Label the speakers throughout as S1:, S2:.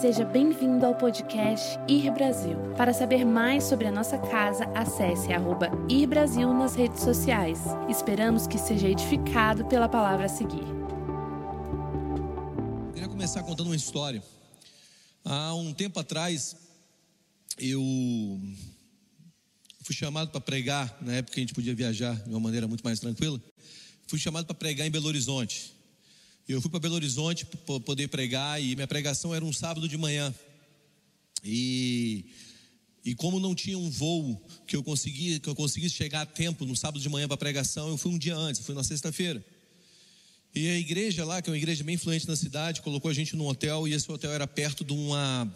S1: Seja bem-vindo ao podcast Ir Brasil. Para saber mais sobre a nossa casa, acesse arroba Ir Brasil nas redes sociais. Esperamos que seja edificado pela palavra a seguir.
S2: Eu queria começar contando uma história. Há um tempo atrás, eu fui chamado para pregar, na época a gente podia viajar de uma maneira muito mais tranquila. Fui chamado para pregar em Belo Horizonte. Eu fui para Belo Horizonte para poder pregar e minha pregação era um sábado de manhã. E, e como não tinha um voo que eu conseguia que eu conseguisse chegar a tempo no sábado de manhã para pregação, eu fui um dia antes, fui na sexta-feira. E a igreja lá, que é uma igreja bem influente na cidade, colocou a gente num hotel e esse hotel era perto de uma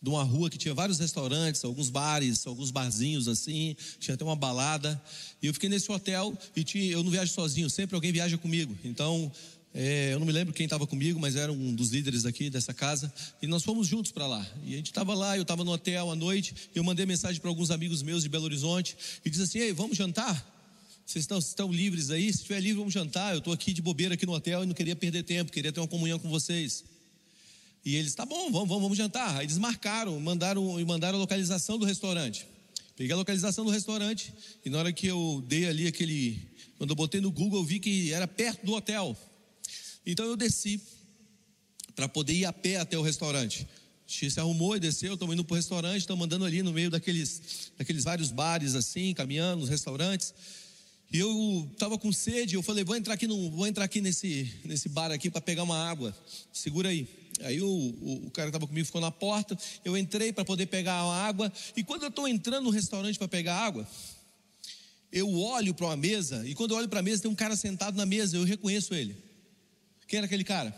S2: de uma rua que tinha vários restaurantes, alguns bares, alguns barzinhos assim, tinha até uma balada. E eu fiquei nesse hotel e tinha, eu não viajo sozinho, sempre alguém viaja comigo. Então é, eu não me lembro quem estava comigo, mas era um dos líderes aqui dessa casa. E nós fomos juntos para lá. E a gente estava lá, eu estava no hotel à noite. eu mandei mensagem para alguns amigos meus de Belo Horizonte. E disse assim: Ei, vamos jantar? Vocês estão, estão livres aí? Se estiver livre, vamos jantar. Eu estou aqui de bobeira aqui no hotel e não queria perder tempo, queria ter uma comunhão com vocês. E eles, tá bom, vamos, vamos, vamos jantar. Aí eles marcaram, mandaram, mandaram a localização do restaurante. Peguei a localização do restaurante e na hora que eu dei ali aquele, quando eu botei no Google, eu vi que era perto do hotel. Então eu desci para poder ir a pé até o restaurante. X se arrumou e desceu, estamos indo para o restaurante, estamos andando ali no meio daqueles, daqueles vários bares assim, caminhando, nos restaurantes. E eu estava com sede, eu falei, vou entrar aqui, no, vou entrar aqui nesse, nesse bar aqui para pegar uma água. Segura aí. Aí o, o, o cara que estava comigo ficou na porta, eu entrei para poder pegar a água. E quando eu estou entrando no restaurante para pegar água, eu olho para uma mesa, e quando eu olho para a mesa, tem um cara sentado na mesa, eu reconheço ele. Quem era aquele cara?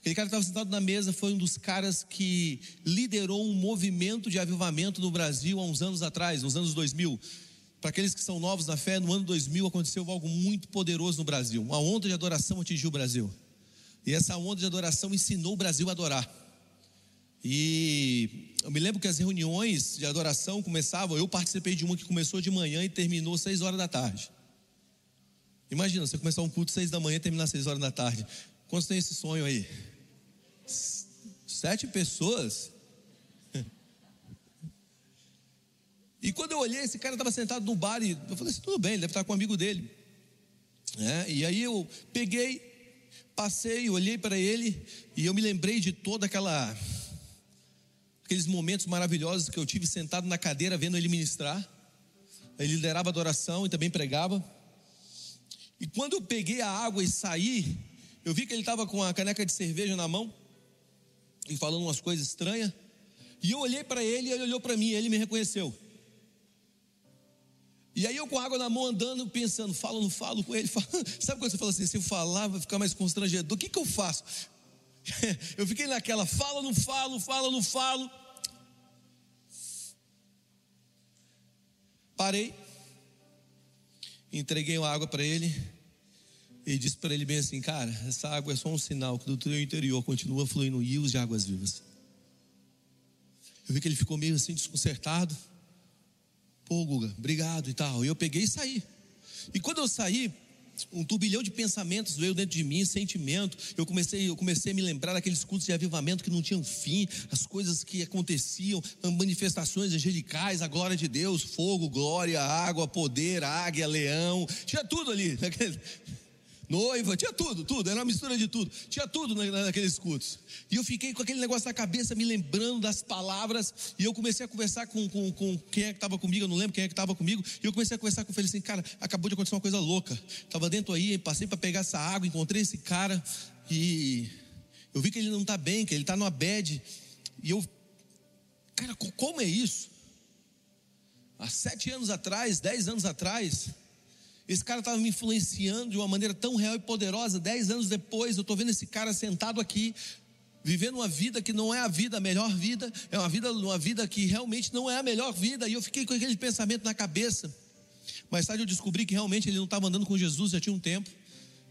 S2: Aquele cara que estava sentado na mesa foi um dos caras que liderou um movimento de avivamento no Brasil há uns anos atrás, nos anos 2000. Para aqueles que são novos na fé, no ano 2000 aconteceu algo muito poderoso no Brasil. Uma onda de adoração atingiu o Brasil. E essa onda de adoração ensinou o Brasil a adorar. E eu me lembro que as reuniões de adoração começavam, eu participei de uma que começou de manhã e terminou seis horas da tarde. Imagina, você começar um culto seis da manhã e terminar seis horas da tarde. Quantos tem esse sonho aí? Sete pessoas? E quando eu olhei, esse cara estava sentado no bar e eu falei assim: tudo bem, ele deve estar com um amigo dele. É, e aí eu peguei, passei, olhei para ele e eu me lembrei de toda aquela aqueles momentos maravilhosos que eu tive sentado na cadeira vendo ele ministrar. Ele liderava adoração e também pregava. E quando eu peguei a água e saí, eu vi que ele estava com a caneca de cerveja na mão e falando umas coisas estranhas. E eu olhei para ele e ele olhou para mim ele me reconheceu. E aí eu com a água na mão andando, pensando, falo não falo com ele? Falo. Sabe quando você fala assim, se eu falar vai ficar mais constrangedor, o que, que eu faço? Eu fiquei naquela, falo não falo, falo não falo. Parei, entreguei a água para ele e disse para ele bem assim: Cara, essa água é só um sinal que do teu interior continua fluindo rios de águas vivas. Eu vi que ele ficou meio assim desconcertado. Pô, Guga, obrigado e tal. E eu peguei e saí. E quando eu saí, um turbilhão de pensamentos veio dentro de mim, sentimento. Eu comecei, eu comecei a me lembrar daqueles cultos de avivamento que não tinham fim, as coisas que aconteciam, manifestações angelicais, a glória de Deus, fogo, glória, água, poder, águia, leão, tinha tudo ali. noiva, tinha tudo, tudo, era uma mistura de tudo, tinha tudo naqueles cultos. E eu fiquei com aquele negócio na cabeça, me lembrando das palavras, e eu comecei a conversar com, com, com quem é que estava comigo, eu não lembro quem é que estava comigo, e eu comecei a conversar com ele assim, cara, acabou de acontecer uma coisa louca. Estava dentro aí, passei para pegar essa água, encontrei esse cara, e eu vi que ele não está bem, que ele está numa bad, e eu, cara, como é isso? Há sete anos atrás, dez anos atrás, esse cara estava me influenciando de uma maneira tão real e poderosa. Dez anos depois, eu estou vendo esse cara sentado aqui, vivendo uma vida que não é a vida, a melhor vida, é uma vida, uma vida que realmente não é a melhor vida. E eu fiquei com aquele pensamento na cabeça. Mais tarde eu descobri que realmente ele não estava andando com Jesus já tinha um tempo.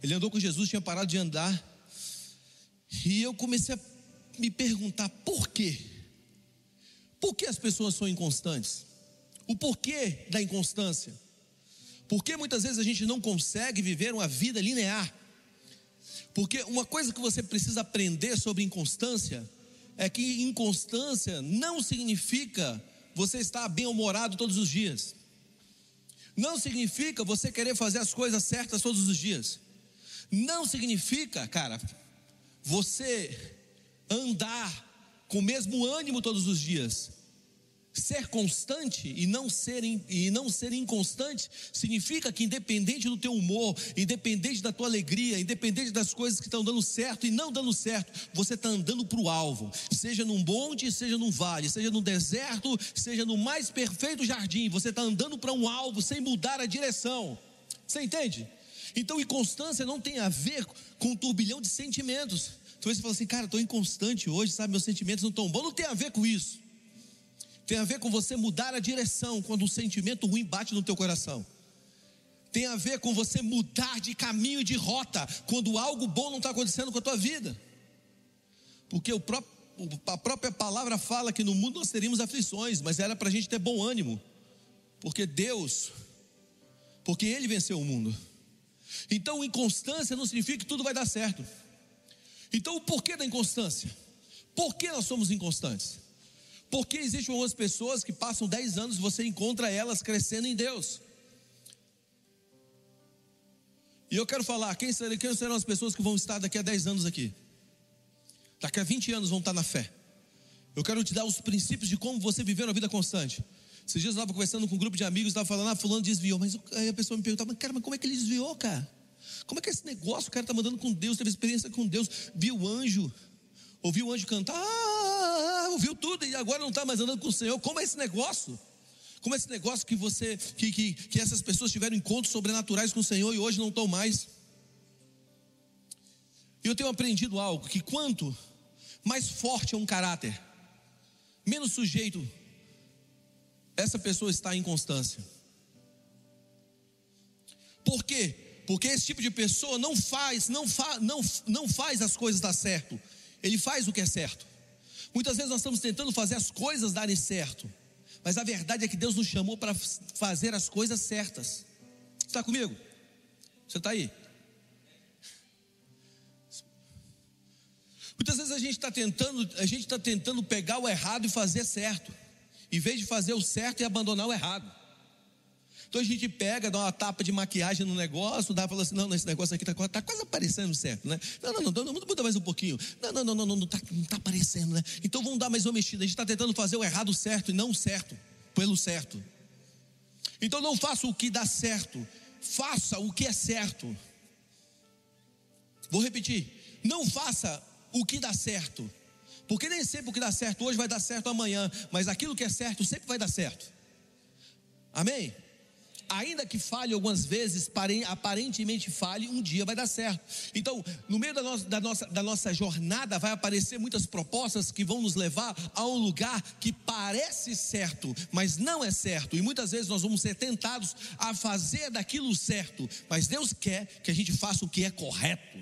S2: Ele andou com Jesus, tinha parado de andar. E eu comecei a me perguntar por quê? Por que as pessoas são inconstantes? O porquê da inconstância? Porque muitas vezes a gente não consegue viver uma vida linear. Porque uma coisa que você precisa aprender sobre inconstância é que inconstância não significa você estar bem-humorado todos os dias. Não significa você querer fazer as coisas certas todos os dias. Não significa, cara, você andar com o mesmo ânimo todos os dias. Ser constante e não ser, e não ser inconstante significa que, independente do teu humor, independente da tua alegria, independente das coisas que estão dando certo e não dando certo, você está andando para o alvo, seja num bonde, seja num vale, seja no deserto, seja no mais perfeito jardim, você está andando para um alvo sem mudar a direção. Você entende? Então, inconstância não tem a ver com um turbilhão de sentimentos. Então você fala assim, cara, estou inconstante hoje, sabe? Meus sentimentos não estão bons. Não tem a ver com isso. Tem a ver com você mudar a direção quando um sentimento ruim bate no teu coração. Tem a ver com você mudar de caminho, de rota, quando algo bom não está acontecendo com a tua vida. Porque próprio, a própria palavra fala que no mundo nós teríamos aflições, mas era para a gente ter bom ânimo. Porque Deus, porque Ele venceu o mundo. Então, inconstância não significa que tudo vai dar certo. Então, o porquê da inconstância? Por que nós somos inconstantes? Porque existem algumas pessoas que passam 10 anos e você encontra elas crescendo em Deus. E eu quero falar, quem serão, as pessoas que vão estar daqui a 10 anos aqui? Daqui a 20 anos vão estar na fé. Eu quero te dar os princípios de como você viver uma vida constante. Esses dias eu estava conversando com um grupo de amigos, estava falando, ah, fulano desviou. Mas aí a pessoa me perguntava, cara, mas como é que ele desviou, cara? Como é que é esse negócio? O cara está mandando com Deus, teve experiência com Deus, viu o anjo, ouviu o anjo cantar, ah, ouviu tudo e agora não está mais andando com o Senhor. Como é esse negócio? Como é esse negócio que você, que, que, que essas pessoas tiveram encontros sobrenaturais com o Senhor e hoje não estão mais? E eu tenho aprendido algo: que quanto mais forte é um caráter, menos sujeito essa pessoa está em constância. Por quê? Porque esse tipo de pessoa não faz, não, fa, não, não faz as coisas dar certo. Ele faz o que é certo. Muitas vezes nós estamos tentando fazer as coisas darem certo. Mas a verdade é que Deus nos chamou para fazer as coisas certas. Está comigo? Você está aí? Muitas vezes a gente está tentando, a gente está tentando pegar o errado e fazer certo, em vez de fazer o certo e abandonar o errado. Então a gente pega, dá uma tapa de maquiagem no negócio, dá fala assim: não, esse negócio aqui está tá quase aparecendo certo, né? Não, não, não, não, muda mais um pouquinho. Não, não, não, não, não está não tá aparecendo, né? Então vamos dar mais uma mexida. A gente está tentando fazer o errado certo e não o certo, pelo certo. Então não faça o que dá certo, faça o que é certo. Vou repetir: não faça o que dá certo, porque nem sempre o que dá certo hoje vai dar certo amanhã, mas aquilo que é certo sempre vai dar certo. Amém? Ainda que falhe algumas vezes, aparentemente falhe, um dia vai dar certo. Então, no meio da nossa, da nossa, da nossa jornada, vai aparecer muitas propostas que vão nos levar a um lugar que parece certo, mas não é certo. E muitas vezes nós vamos ser tentados a fazer daquilo certo, mas Deus quer que a gente faça o que é correto.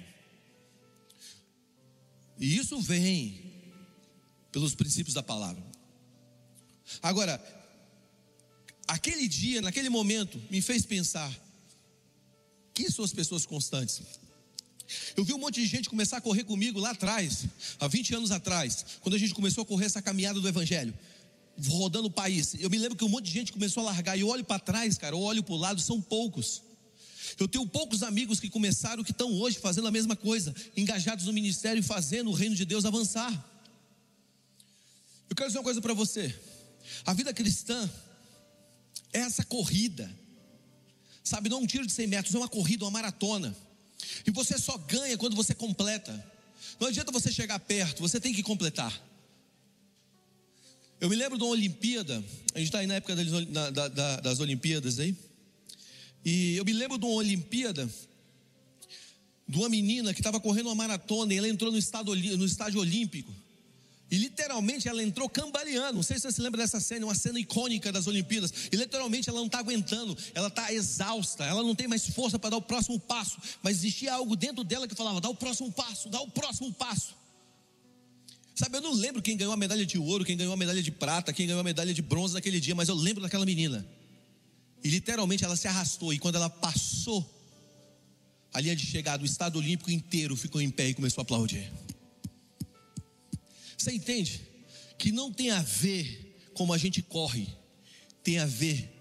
S2: E isso vem pelos princípios da palavra. Agora, aquele dia, naquele momento, me fez pensar: quem são as pessoas constantes? Eu vi um monte de gente começar a correr comigo lá atrás, há 20 anos atrás, quando a gente começou a correr essa caminhada do Evangelho, rodando o país. Eu me lembro que um monte de gente começou a largar, e eu olho para trás, cara, eu olho para o lado, são poucos. Eu tenho poucos amigos que começaram, que estão hoje fazendo a mesma coisa, engajados no ministério e fazendo o reino de Deus avançar. Eu quero dizer uma coisa para você: a vida cristã essa corrida. Sabe, não é um tiro de 100 metros, é uma corrida, uma maratona. E você só ganha quando você completa. Não adianta você chegar perto, você tem que completar. Eu me lembro de uma Olimpíada, a gente está aí na época das, das Olimpíadas aí. E eu me lembro de uma Olimpíada de uma menina que estava correndo uma maratona e ela entrou no, estado, no estádio olímpico. E literalmente ela entrou cambaleando. Não sei se você se lembra dessa cena, uma cena icônica das Olimpíadas. E literalmente ela não está aguentando, ela está exausta, ela não tem mais força para dar o próximo passo. Mas existia algo dentro dela que falava: dá o próximo passo, dá o próximo passo. Sabe, eu não lembro quem ganhou a medalha de ouro, quem ganhou a medalha de prata, quem ganhou a medalha de bronze naquele dia, mas eu lembro daquela menina. E literalmente ela se arrastou, e quando ela passou a linha de chegada, o Estado Olímpico inteiro ficou em pé e começou a aplaudir. Você entende? Que não tem a ver como a gente corre, tem a ver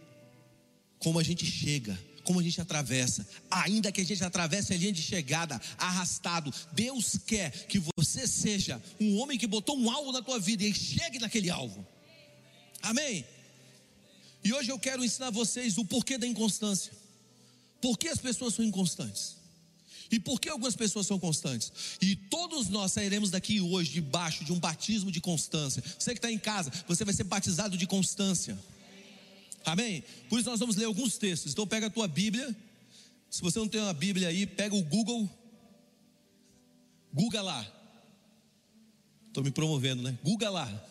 S2: como a gente chega, como a gente atravessa. Ainda que a gente atravesse a linha de chegada, arrastado, Deus quer que você seja um homem que botou um alvo na tua vida e chegue naquele alvo. Amém? E hoje eu quero ensinar vocês o porquê da inconstância. Por que as pessoas são inconstantes? E por que algumas pessoas são constantes? E todos nós sairemos daqui hoje debaixo de um batismo de constância. Você que está em casa, você vai ser batizado de constância. Amém? Por isso nós vamos ler alguns textos. Então pega a tua Bíblia. Se você não tem uma Bíblia aí, pega o Google. Google lá. Estou me promovendo, né? Google lá.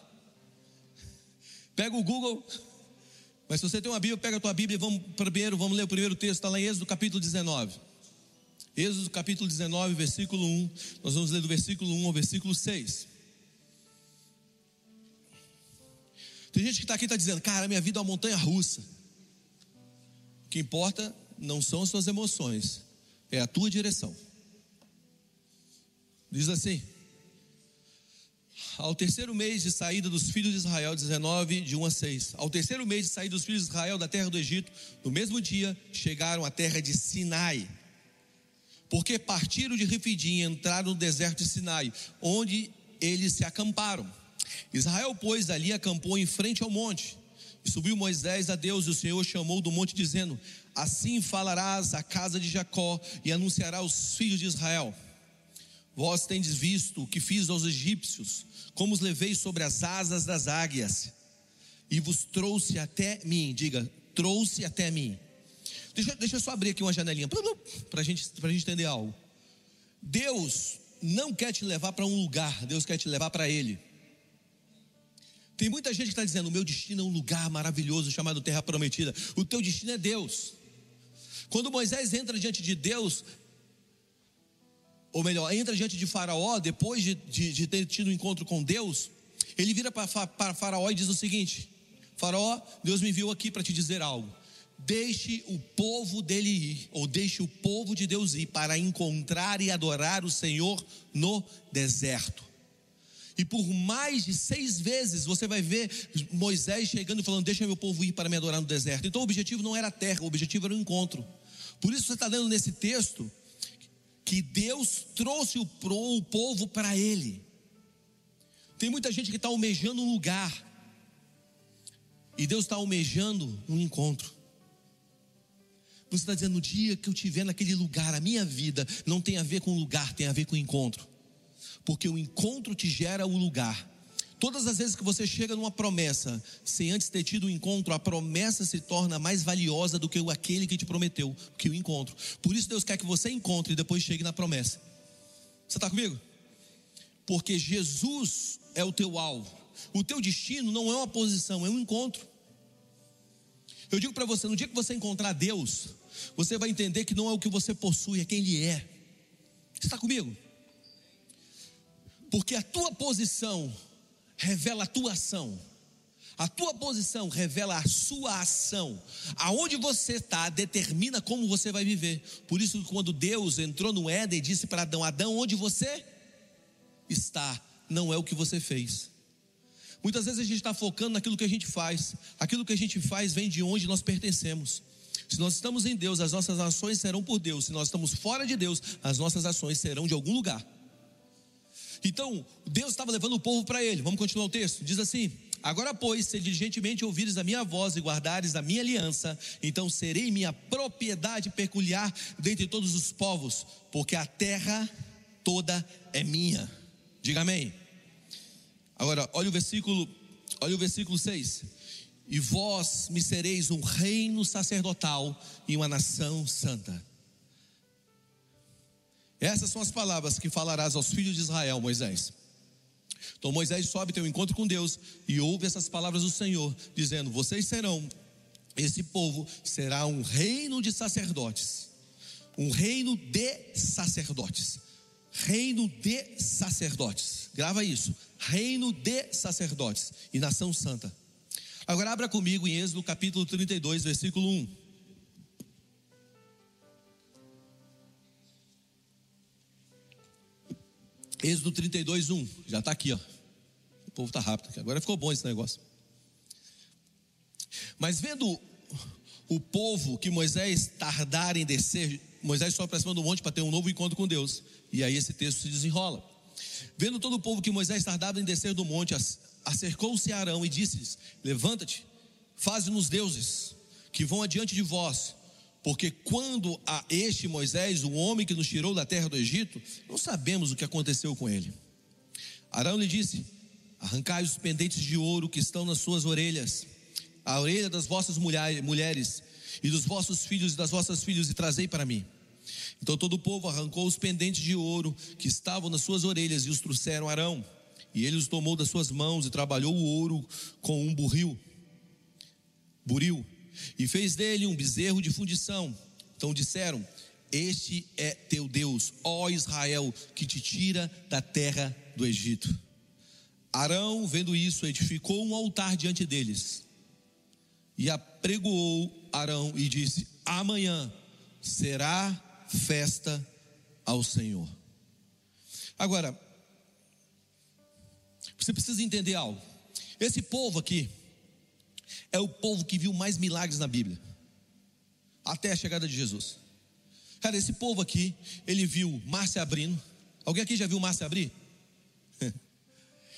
S2: Pega o Google. Mas se você tem uma Bíblia, pega a tua Bíblia e vamos primeiro, vamos ler o primeiro texto, está lá em Êxodo capítulo 19. Êxodo capítulo 19, versículo 1. Nós vamos ler do versículo 1 ao versículo 6. Tem gente que está aqui e está dizendo, cara, minha vida é uma montanha russa. O que importa não são as suas emoções, é a tua direção. Diz assim: ao terceiro mês de saída dos filhos de Israel, 19, de 1 a 6. Ao terceiro mês de saída dos filhos de Israel da terra do Egito, no mesmo dia chegaram à terra de Sinai. Porque partiram de Refidim e entraram no deserto de Sinai, onde eles se acamparam. Israel, pois, ali acampou em frente ao monte. E subiu Moisés a Deus, e o Senhor chamou do monte, dizendo: Assim falarás à casa de Jacó e anunciará aos filhos de Israel: Vós tendes visto o que fiz aos egípcios, como os levei sobre as asas das águias, e vos trouxe até mim. Diga, trouxe até mim. Deixa, deixa eu só abrir aqui uma janelinha para gente, a gente entender algo. Deus não quer te levar para um lugar, Deus quer te levar para Ele. Tem muita gente que está dizendo: o meu destino é um lugar maravilhoso chamado Terra Prometida. O teu destino é Deus. Quando Moisés entra diante de Deus, ou melhor, entra diante de Faraó, depois de, de, de ter tido um encontro com Deus, ele vira para, Faraó e diz o seguinte: Faraó, Deus me enviou aqui para te dizer algo. Deixe o povo dele ir, ou deixe o povo de Deus ir, para encontrar e adorar o Senhor no deserto. E por mais de seis vezes você vai ver Moisés chegando e falando: Deixa meu povo ir para me adorar no deserto. Então o objetivo não era a terra, o objetivo era o encontro. Por isso você está lendo nesse texto que Deus trouxe o, povo para Ele. Tem muita gente que está almejando um lugar, e Deus está almejando um encontro. Você está dizendo, no dia que eu estiver naquele lugar, a minha vida não tem a ver com o lugar, tem a ver com o encontro porque o encontro te gera o lugar. Todas as vezes que você chega numa promessa, sem antes ter tido o um encontro, a promessa se torna mais valiosa do que aquele que te prometeu, que o encontro. Por isso Deus quer que você encontre e depois chegue na promessa. Você está comigo? Porque Jesus é o teu alvo. O teu destino não é uma posição, é um encontro. Eu digo para você, no dia que você encontrar Deus, você vai entender que não é o que você possui, é quem Ele é. Você está comigo? Porque a tua posição revela a tua ação. A tua posição revela a sua ação. Aonde você está determina como você vai viver. Por isso, quando Deus entrou no Éden e disse para Adão: Adão, onde você está, não é o que você fez. Muitas vezes a gente está focando naquilo que a gente faz. Aquilo que a gente faz vem de onde nós pertencemos. Se nós estamos em Deus, as nossas ações serão por Deus. Se nós estamos fora de Deus, as nossas ações serão de algum lugar. Então, Deus estava levando o povo para ele. Vamos continuar o texto? Diz assim: Agora, pois, se diligentemente ouvires a minha voz e guardares a minha aliança, então serei minha propriedade peculiar dentre todos os povos, porque a terra toda é minha. Diga amém. Agora, olha o versículo, olha o versículo 6. E vós me sereis um reino sacerdotal e uma nação santa. Essas são as palavras que falarás aos filhos de Israel, Moisés. Então Moisés sobe, tem um encontro com Deus e ouve essas palavras do Senhor, dizendo: Vocês serão, esse povo será um reino de sacerdotes, um reino de sacerdotes, reino de sacerdotes. Grava isso: reino de sacerdotes e nação santa. Agora abra comigo em Êxodo capítulo 32, versículo 1. Êxodo 32, 1. Já está aqui, ó. povo está rápido. Agora ficou bom esse negócio. Mas vendo o povo que Moisés tardar em descer, Moisés sobe para cima do monte para ter um novo encontro com Deus. E aí esse texto se desenrola. Vendo todo o povo que Moisés tardava em descer do monte, acercou-se a Arão e disse-lhes: Levanta-te, faze-nos deuses, que vão adiante de vós. Porque quando a este Moisés, o homem que nos tirou da terra do Egito, não sabemos o que aconteceu com ele. Arão lhe disse: Arrancai os pendentes de ouro que estão nas suas orelhas, a orelha das vossas mulheres, e dos vossos filhos e das vossas filhas, e trazei para mim. Então todo o povo arrancou os pendentes de ouro que estavam nas suas orelhas e os trouxeram a Arão. E ele os tomou das suas mãos e trabalhou o ouro com um burril. Buril. E fez dele um bezerro de fundição. Então disseram: Este é teu Deus, ó Israel, que te tira da terra do Egito. Arão, vendo isso, edificou um altar diante deles. E apregoou Arão e disse: Amanhã será festa ao Senhor. Agora, você precisa entender algo. Esse povo aqui é o povo que viu mais milagres na Bíblia, até a chegada de Jesus. Cara, esse povo aqui, ele viu mar se abrindo. Alguém aqui já viu mar se abrir?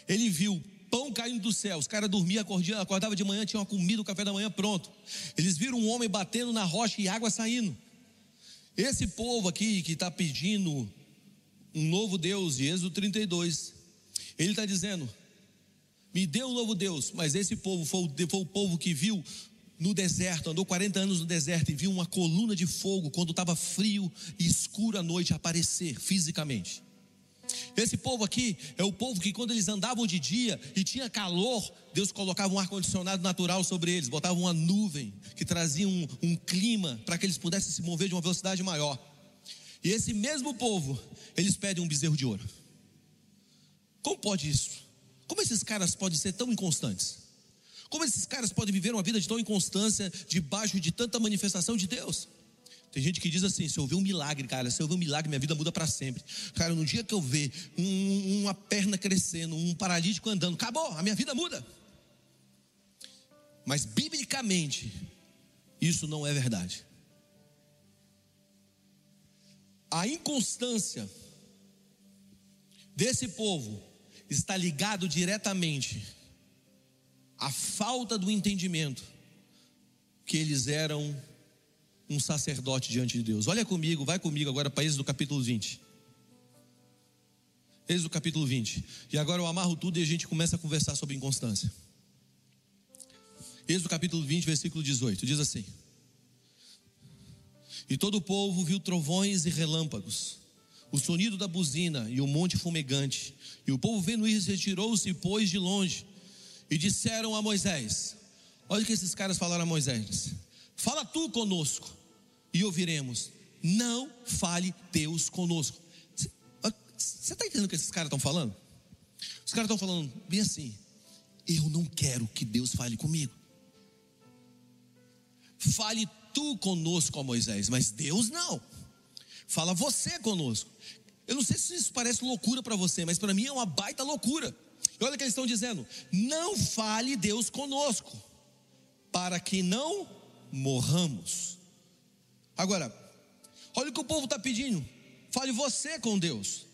S2: Ele viu pão caindo do céu. Os caras dormiam, acordavam, acordava de manhã, tinham comida, o café da manhã pronto. Eles viram um homem batendo na rocha e água saindo. Esse povo aqui que está pedindo um novo Deus, de Êxodo 32, ele está dizendo: me dê um novo Deus, mas esse povo foi o, foi o povo que viu no deserto, andou 40 anos no deserto e viu uma coluna de fogo quando estava frio e escuro à noite aparecer fisicamente. Esse povo aqui é o povo que, quando eles andavam de dia e tinha calor, Deus colocava um ar-condicionado natural sobre eles, botava uma nuvem que trazia um, um clima para que eles pudessem se mover de uma velocidade maior. E esse mesmo povo, eles pedem um bezerro de ouro. Como pode isso? Como esses caras podem ser tão inconstantes? Como esses caras podem viver uma vida de tão inconstância debaixo de tanta manifestação de Deus? Tem gente que diz assim: se eu ver um milagre, cara, se eu ver um milagre, minha vida muda para sempre. Cara, no dia que eu ver um, uma perna crescendo, um paralítico andando, acabou, a minha vida muda. Mas biblicamente, isso não é verdade. A inconstância desse povo está ligado diretamente à falta do entendimento que eles eram um sacerdote diante de Deus. Olha comigo, vai comigo agora para Êxodo capítulo 20. Êxodo capítulo 20. E agora eu amarro tudo e a gente começa a conversar sobre inconstância. Êxodo capítulo 20, versículo 18, diz assim: E todo o povo viu trovões e relâmpagos, o sonido da buzina e o monte fumegante. E o povo vendo isso retirou-se pôs de longe. E disseram a Moisés: Olha o que esses caras falaram a Moisés: Fala tu conosco e ouviremos. Não fale Deus conosco. Você está entendendo o que esses caras estão falando? Os caras estão falando bem assim: eu não quero que Deus fale comigo. Fale tu conosco, ó Moisés, mas Deus não. Fala você conosco. Eu não sei se isso parece loucura para você, mas para mim é uma baita loucura. E olha o que eles estão dizendo: não fale Deus conosco, para que não morramos. Agora, olha o que o povo está pedindo. Fale você com Deus.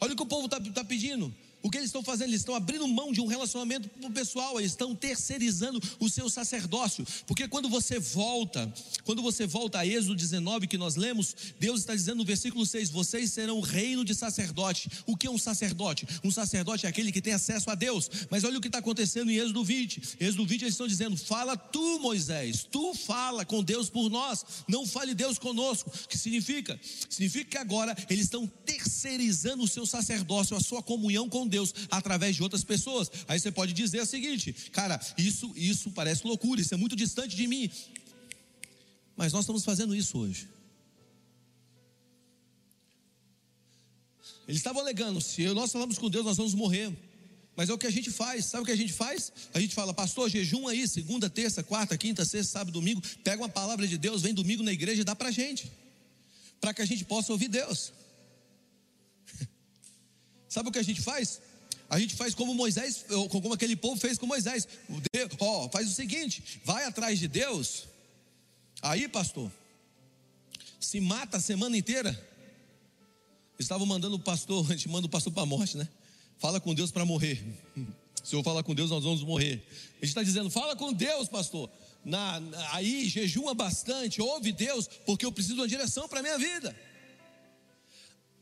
S2: Olha o que o povo está tá pedindo. O que eles estão fazendo? Eles estão abrindo mão de um relacionamento pessoal, eles estão terceirizando o seu sacerdócio. Porque quando você volta, quando você volta a Êxodo 19 que nós lemos, Deus está dizendo no versículo 6: Vocês serão reino de sacerdote. O que é um sacerdote? Um sacerdote é aquele que tem acesso a Deus. Mas olha o que está acontecendo em Êxodo 20. Êxodo 20 eles estão dizendo: Fala tu, Moisés, tu fala com Deus por nós, não fale Deus conosco. O que significa? Significa que agora eles estão terceirizando o seu sacerdócio, a sua comunhão com Deus através de outras pessoas. Aí você pode dizer o seguinte, cara, isso, isso parece loucura, isso é muito distante de mim. Mas nós estamos fazendo isso hoje. Eles estavam alegando: se nós falamos com Deus, nós vamos morrer. Mas é o que a gente faz. Sabe o que a gente faz? A gente fala, pastor, jejum aí, segunda, terça, quarta, quinta, sexta, sábado, domingo. Pega uma palavra de Deus, vem domingo na igreja e dá para gente. Para que a gente possa ouvir Deus. Sabe o que a gente faz? A gente faz como Moisés, como aquele povo fez com Moisés. Ó, oh, faz o seguinte: vai atrás de Deus. Aí, pastor, se mata a semana inteira. Estavam mandando o pastor, a gente manda o pastor para a morte, né? Fala com Deus para morrer. Se eu falar com Deus, nós vamos morrer. A gente está dizendo, fala com Deus, pastor. Na, na, aí, jejuma bastante, ouve Deus, porque eu preciso de uma direção para a minha vida.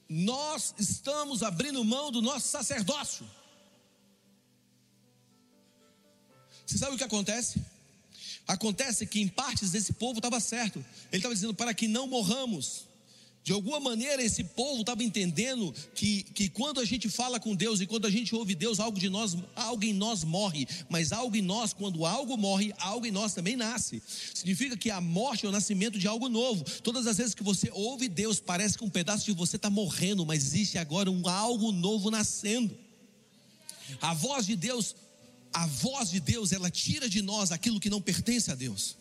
S2: Nós estamos abrindo mão do nosso sacerdócio. Você sabe o que acontece? Acontece que em partes desse povo estava certo. Ele estava dizendo para que não morramos. De alguma maneira, esse povo estava entendendo que, que quando a gente fala com Deus e quando a gente ouve Deus, algo de nós, algo em nós morre, mas algo em nós, quando algo morre, algo em nós também nasce. Significa que a morte é o nascimento de algo novo. Todas as vezes que você ouve Deus, parece que um pedaço de você está morrendo, mas existe agora um algo novo nascendo. A voz de Deus, a voz de Deus, ela tira de nós aquilo que não pertence a Deus.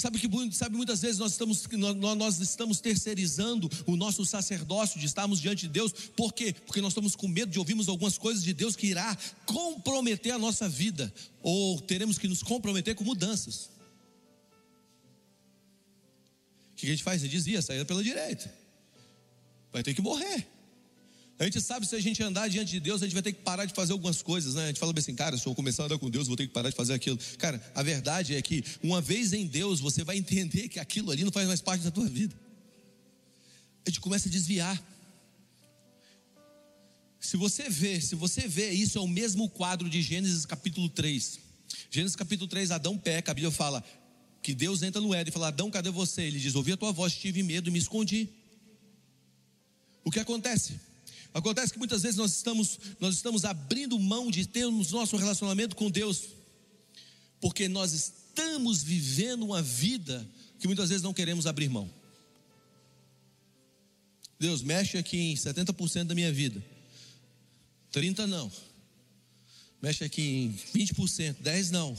S2: Sabe que sabe, muitas vezes nós estamos, nós estamos terceirizando o nosso sacerdócio de estarmos diante de Deus, por quê? Porque nós estamos com medo de ouvirmos algumas coisas de Deus que irá comprometer a nossa vida, ou teremos que nos comprometer com mudanças. O que a gente faz? Você dizia, saída pela direita, vai ter que morrer. A gente sabe se a gente andar diante de Deus, a gente vai ter que parar de fazer algumas coisas, né? A gente fala assim, cara, se eu começar a andar com Deus, vou ter que parar de fazer aquilo. Cara, a verdade é que uma vez em Deus, você vai entender que aquilo ali não faz mais parte da tua vida. A gente começa a desviar. Se você vê, se você vê, isso é o mesmo quadro de Gênesis capítulo 3. Gênesis capítulo 3, Adão peca, a Bíblia fala que Deus entra no Éden e fala: Adão, cadê você? Ele diz: Ouvi a tua voz, tive medo e me escondi. O que acontece? Acontece que muitas vezes nós estamos, nós estamos abrindo mão de termos nosso relacionamento com Deus, porque nós estamos vivendo uma vida que muitas vezes não queremos abrir mão. Deus, mexe aqui em 70% da minha vida, 30% não, mexe aqui em 20%, 10% não.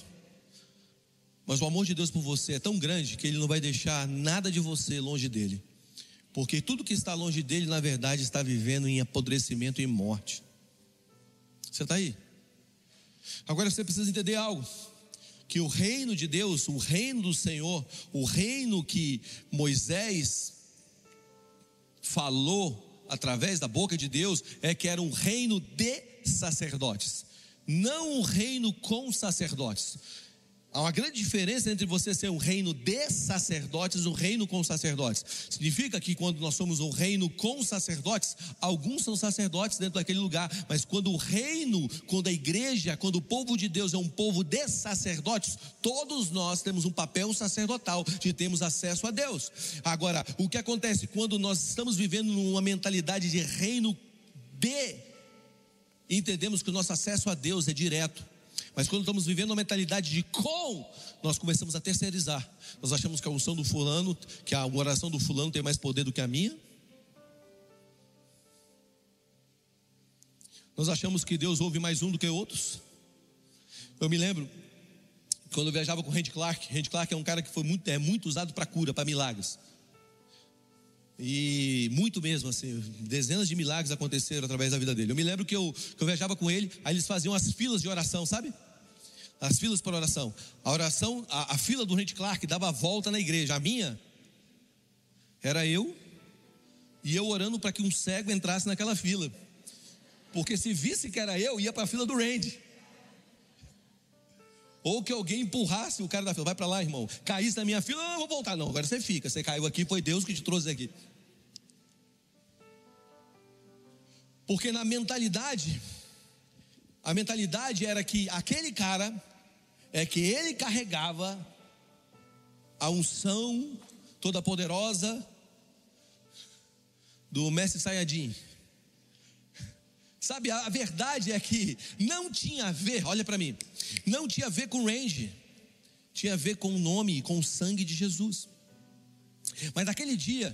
S2: Mas o amor de Deus por você é tão grande que Ele não vai deixar nada de você longe dele. Porque tudo que está longe dele, na verdade, está vivendo em apodrecimento e morte. Você está aí? Agora você precisa entender algo: que o reino de Deus, o reino do Senhor, o reino que Moisés falou através da boca de Deus, é que era um reino de sacerdotes, não um reino com sacerdotes. Há uma grande diferença entre você ser um reino de sacerdotes e um reino com sacerdotes. Significa que quando nós somos um reino com sacerdotes, alguns são sacerdotes dentro daquele lugar, mas quando o reino, quando a igreja, quando o povo de Deus é um povo de sacerdotes, todos nós temos um papel sacerdotal de termos acesso a Deus. Agora, o que acontece quando nós estamos vivendo numa mentalidade de reino de entendemos que o nosso acesso a Deus é direto. Mas quando estamos vivendo uma mentalidade de com, nós começamos a terceirizar. Nós achamos que a unção do fulano, que a oração do fulano tem mais poder do que a minha. Nós achamos que Deus ouve mais um do que outros. Eu me lembro quando eu viajava com o Randy Clark. Randy Clark é um cara que foi muito, é muito usado para cura, para milagres. E muito mesmo, assim, dezenas de milagres aconteceram através da vida dele. Eu me lembro que eu, que eu viajava com ele, aí eles faziam as filas de oração, sabe? As filas para oração. A oração, a, a fila do Rente Clark dava a volta na igreja. A minha era eu e eu orando para que um cego entrasse naquela fila. Porque se visse que era eu, ia para a fila do Randy. Ou que alguém empurrasse o cara da fila, vai para lá, irmão. Caísse na minha fila, não, vou voltar, não. Agora você fica. Você caiu aqui, foi Deus que te trouxe aqui. Porque na mentalidade, a mentalidade era que aquele cara é que ele carregava a unção toda poderosa do mestre Sayajin. Sabe, a verdade é que não tinha a ver, olha para mim, não tinha a ver com range, tinha a ver com o nome com o sangue de Jesus. Mas naquele dia,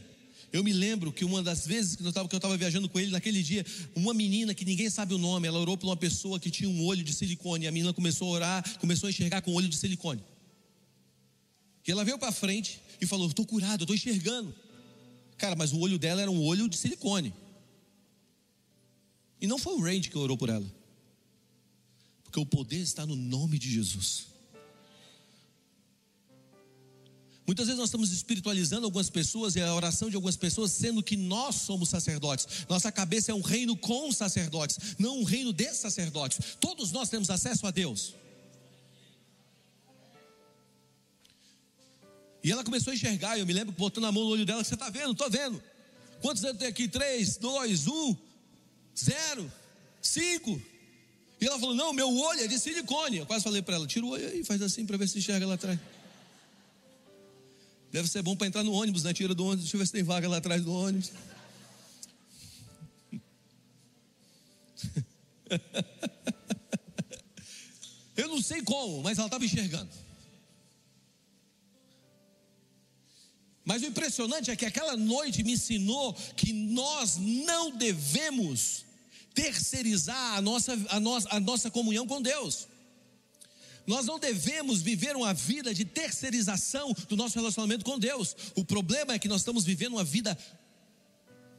S2: eu me lembro que uma das vezes que eu estava viajando com ele, naquele dia, uma menina que ninguém sabe o nome, ela orou por uma pessoa que tinha um olho de silicone. E a menina começou a orar, começou a enxergar com olho de silicone. E ela veio para frente e falou: Estou curado, estou enxergando. Cara, mas o olho dela era um olho de silicone. E não foi o Randy que orou por ela. Porque o poder está no nome de Jesus. Muitas vezes nós estamos espiritualizando algumas pessoas e a oração de algumas pessoas, sendo que nós somos sacerdotes. Nossa cabeça é um reino com sacerdotes, não um reino de sacerdotes. Todos nós temos acesso a Deus. E ela começou a enxergar, eu me lembro botando a mão no olho dela, você está vendo? Estou vendo. Quantos anos tem aqui? Três, dois, um, zero, cinco. E ela falou: Não, meu olho é de silicone. Eu quase falei para ela: Tira o olho aí, faz assim para ver se enxerga lá atrás. Deve ser bom para entrar no ônibus, né? Tira do ônibus, deixa eu ver se tem vaga lá atrás do ônibus. Eu não sei como, mas ela estava enxergando. Mas o impressionante é que aquela noite me ensinou que nós não devemos terceirizar a nossa, a nossa, a nossa comunhão com Deus. Nós não devemos viver uma vida de terceirização do nosso relacionamento com Deus. O problema é que nós estamos vivendo uma vida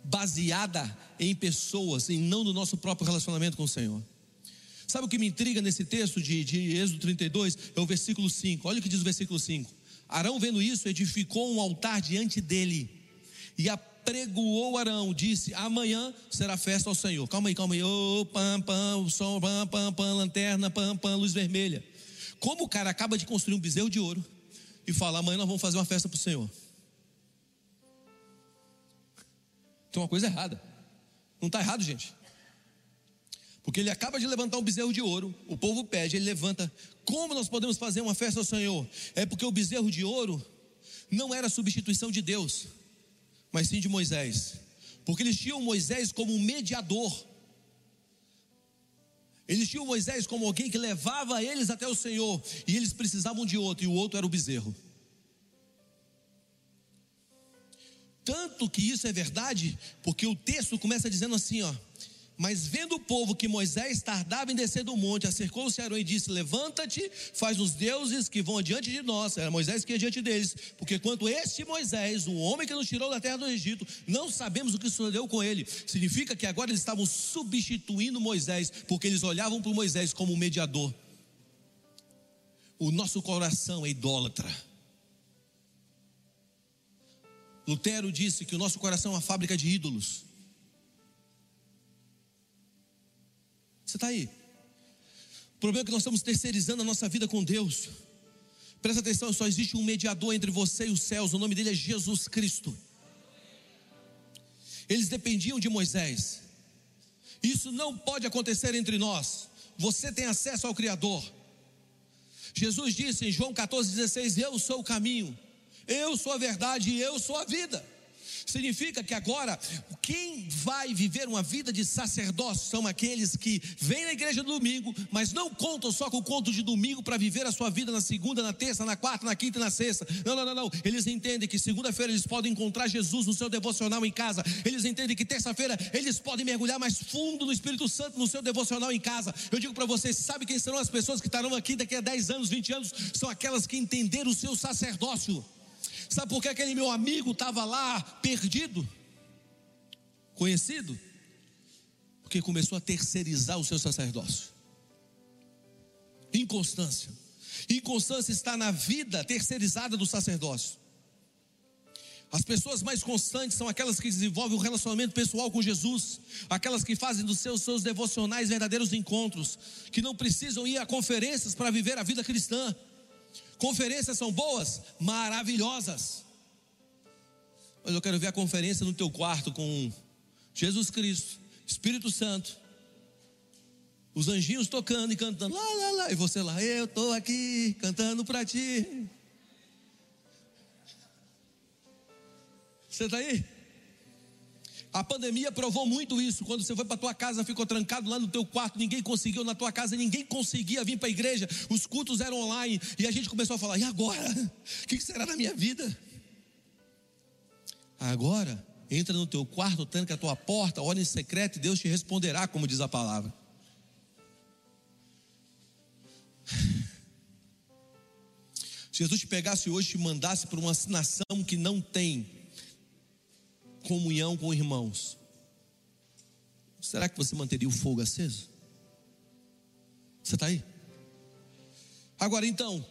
S2: baseada em pessoas e não no nosso próprio relacionamento com o Senhor. Sabe o que me intriga nesse texto de, de Êxodo 32? É o versículo 5. Olha o que diz o versículo 5. Arão, vendo isso, edificou um altar diante dele e apregoou Arão, disse: Amanhã será festa ao Senhor. Calma aí, calma aí. Oh, pam, pam, som, pam, pam, pam, lanterna, pam, pam, luz vermelha. Como o cara acaba de construir um bezerro de ouro e fala: amanhã nós vamos fazer uma festa para o Senhor. Tem uma coisa errada. Não está errado, gente. Porque ele acaba de levantar um bezerro de ouro, o povo pede, ele levanta. Como nós podemos fazer uma festa ao Senhor? É porque o bezerro de ouro não era substituição de Deus, mas sim de Moisés. Porque eles tinham Moisés como um mediador. Eles tinham Moisés como alguém que levava eles até o Senhor, e eles precisavam de outro, e o outro era o bezerro. Tanto que isso é verdade, porque o texto começa dizendo assim, ó: mas vendo o povo que Moisés tardava em descer do monte, acercou-se Arão e disse: Levanta-te, faz os deuses que vão adiante de nós. Era Moisés que ia diante deles, porque quanto este Moisés, o homem que nos tirou da terra do Egito, não sabemos o que sucedeu com ele. Significa que agora eles estavam substituindo Moisés, porque eles olhavam para Moisés como um mediador. O nosso coração é idólatra. Lutero disse que o nosso coração é uma fábrica de ídolos. Você está aí? O problema é que nós estamos terceirizando a nossa vida com Deus. Presta atenção, só existe um mediador entre você e os céus, o nome dele é Jesus Cristo. Eles dependiam de Moisés. Isso não pode acontecer entre nós. Você tem acesso ao Criador. Jesus disse em João 14,16: Eu sou o caminho, eu sou a verdade e eu sou a vida. Significa que agora, quem vai viver uma vida de sacerdócio são aqueles que vêm na igreja no domingo, mas não contam só com o conto de domingo para viver a sua vida na segunda, na terça, na quarta, na quinta e na sexta. Não, não, não, não. Eles entendem que segunda-feira eles podem encontrar Jesus no seu devocional em casa. Eles entendem que terça-feira eles podem mergulhar mais fundo no Espírito Santo no seu devocional em casa. Eu digo para vocês, sabe quem serão as pessoas que estarão aqui daqui a 10 anos, 20 anos? São aquelas que entenderam o seu sacerdócio. Sabe por que aquele meu amigo estava lá perdido? Conhecido? Porque começou a terceirizar o seu sacerdócio. Inconstância. Inconstância está na vida terceirizada do sacerdócio. As pessoas mais constantes são aquelas que desenvolvem um relacionamento pessoal com Jesus, aquelas que fazem dos seus, seus devocionais verdadeiros encontros, que não precisam ir a conferências para viver a vida cristã. Conferências são boas? Maravilhosas. Mas eu quero ver a conferência no teu quarto com Jesus Cristo, Espírito Santo, os anjinhos tocando e cantando, lá, lá, lá, e você lá, eu estou aqui cantando para ti. Você está aí? A pandemia provou muito isso. Quando você foi para tua casa, ficou trancado lá no teu quarto, ninguém conseguiu na tua casa, ninguém conseguia vir para a igreja. Os cultos eram online e a gente começou a falar: "E agora? O que será na minha vida?" Agora, entra no teu quarto, tranca a tua porta, ora em secreto e Deus te responderá, como diz a palavra. Se Jesus te pegasse hoje e te mandasse para uma nação que não tem comunhão com irmãos. será que você manteria o fogo aceso? Você está aí? Agora então,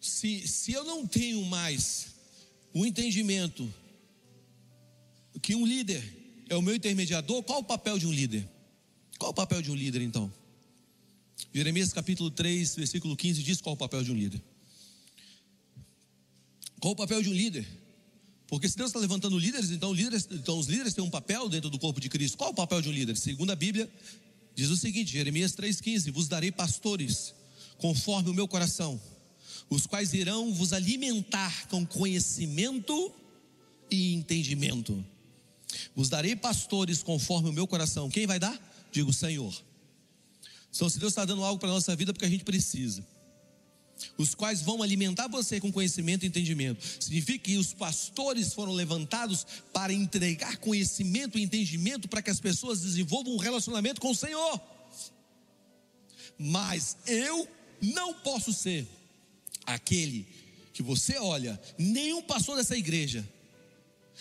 S2: se, se eu não tenho mais o entendimento que um líder é o meu intermediador, qual o papel de um líder? Qual o papel de um líder então? Jeremias capítulo 3, versículo 15 diz qual o papel de um líder. Qual o papel de um líder? Porque se Deus está levantando líderes, então, líderes, então os líderes têm um papel dentro do corpo de Cristo. Qual o papel de um líder? Segundo a Bíblia, diz o seguinte, Jeremias 3,15: Vos darei pastores conforme o meu coração, os quais irão vos alimentar com conhecimento e entendimento. Vos darei pastores conforme o meu coração. Quem vai dar? Digo, Senhor. Então, se Deus está dando algo para a nossa vida, é porque a gente precisa os quais vão alimentar você com conhecimento e entendimento. Significa que os pastores foram levantados para entregar conhecimento e entendimento para que as pessoas desenvolvam um relacionamento com o Senhor. Mas eu não posso ser aquele que você olha, nenhum pastor dessa igreja